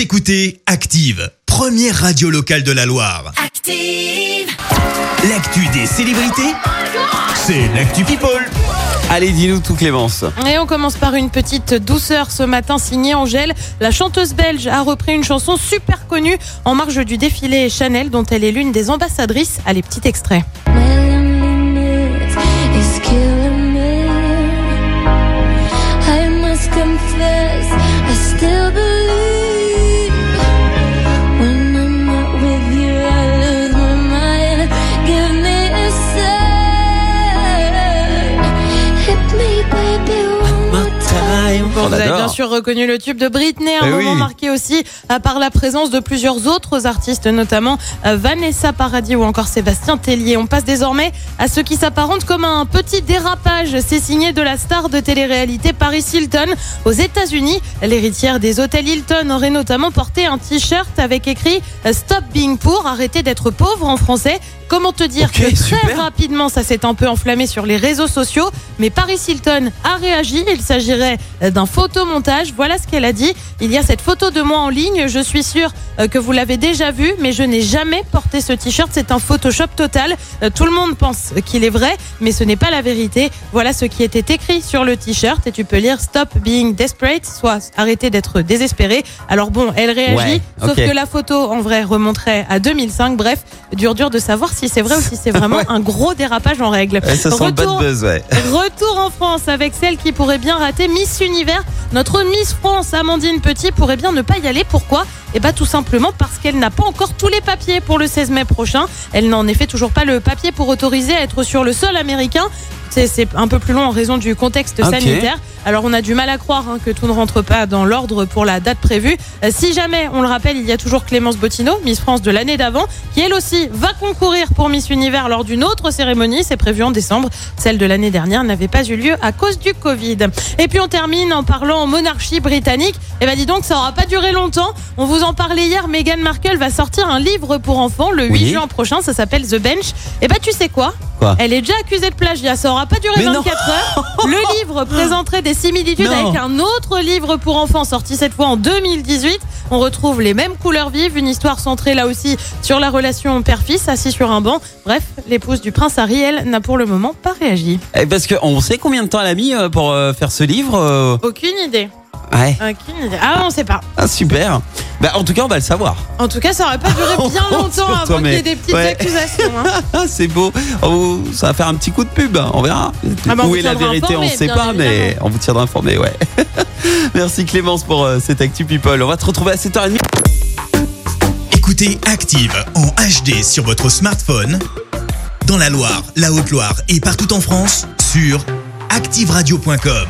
Vous écoutez Active, première radio locale de la Loire. Active. L'actu des célébrités, c'est l'actu People. Allez, dis-nous tout, Clémence. Et on commence par une petite douceur ce matin signée Angèle. La chanteuse belge a repris une chanson super connue en marge du défilé Chanel dont elle est l'une des ambassadrices. Allez, petit extrait. Loneliness Bon, On vous avez bien sûr reconnu le tube de Britney, un Eh moment oui. marqué aussi euh, par la présence de plusieurs autres artistes, notamment euh, Vanessa Paradis ou encore Sébastien Tellier. On passe désormais à ce qui s'apparente comme un petit dérapage. C'est signé de la star de télé-réalité Paris Hilton aux États-Unis. L'héritière des hôtels Hilton aurait notamment porté un t-shirt avec écrit euh, Stop being poor, arrêtez d'être pauvre en français. Comment te dire que très rapidement ça s'est un peu enflammé sur les réseaux sociaux, mais Paris Hilton a réagi. Il s'agirait d'un photomontage. Voilà ce qu'elle a dit. Il y a cette photo de moi en ligne. Je suis sûre euh, que vous l'avez déjà vue, mais je n'ai jamais porté ce t-shirt. C'est un Photoshop total. Euh, Tout le monde pense qu'il est vrai, mais ce n'est pas la vérité. Voilà ce qui était écrit sur le t-shirt et tu peux lire Stop being desperate, soit arrêtez d'être désespéré. Alors bon, elle réagit, Ouais, sauf que la photo en vrai remonterait à 2005. Bref, dur dur de savoir si c'est vrai ou si c'est vraiment Ouais. un gros dérapage en règle. Ça Retour- buzz, ouais. Retour en France avec celle qui pourrait bien rater Miss Univers. Notre Miss France, Amandine Petit, pourrait bien ne pas y aller. Pourquoi? Eh bien tout simplement parce qu'elle n'a pas encore tous les papiers pour le 16 mai prochain. Elle n'a en effet toujours pas le papier pour autoriser à être sur le sol américain. C'est un peu plus long en raison du contexte sanitaire. Alors on a du mal à croire hein, que tout ne rentre pas dans l'ordre pour la date prévue. Euh, si jamais, on le rappelle, il y a toujours Clémence Bottineau, Miss France de l'année d'avant, qui elle aussi va concourir pour Miss Univers lors d'une autre cérémonie. C'est prévu en décembre. Celle de l'année dernière n'avait pas eu lieu à cause du Covid. Et puis on termine en parlant monarchie britannique. Et ben dis donc, ça aura pas duré longtemps. On vous en parlait hier. Meghan Markle va sortir un livre pour enfants le 8 Oui. juin prochain. Ça s'appelle The Bench. Et ben tu sais quoi? Quoi? Elle est déjà accusée de plagiat. Ça aura pas duré Mais non. 24 heures. Le livre présenterait des similitudes Non. avec un autre livre pour enfants sorti cette fois en 2018. On retrouve les mêmes couleurs vives, une histoire centrée là aussi sur la relation père-fils assis sur un banc. Bref, l'épouse du prince Harry, elle, n'a pour le moment pas réagi. Eh, Parce qu'on sait combien de temps elle a mis euh, pour euh, faire ce livre euh, Aucune idée. Ouais, Aucune idée. Ah, on sait pas. ah, super. Bah, en tout cas, on va le savoir. En tout cas, ça aurait pas duré bien On longtemps avant qu'il y ait mais- des petites ouais. accusations. hein. Ah, c'est beau. Oh, ça va faire un petit coup de pub. hein, On verra. Ah bah, on Où vous est la tiendra vérité, on informé, ne sait bien pas, mais évidemment. on vous tiendra informé, ouais. Merci Clémence pour euh, cette Actu People. On va te retrouver à 7h30. Écoutez Active en HD sur votre smartphone, dans la Loire, la Haute-Loire et partout en France, sur activeradio.com.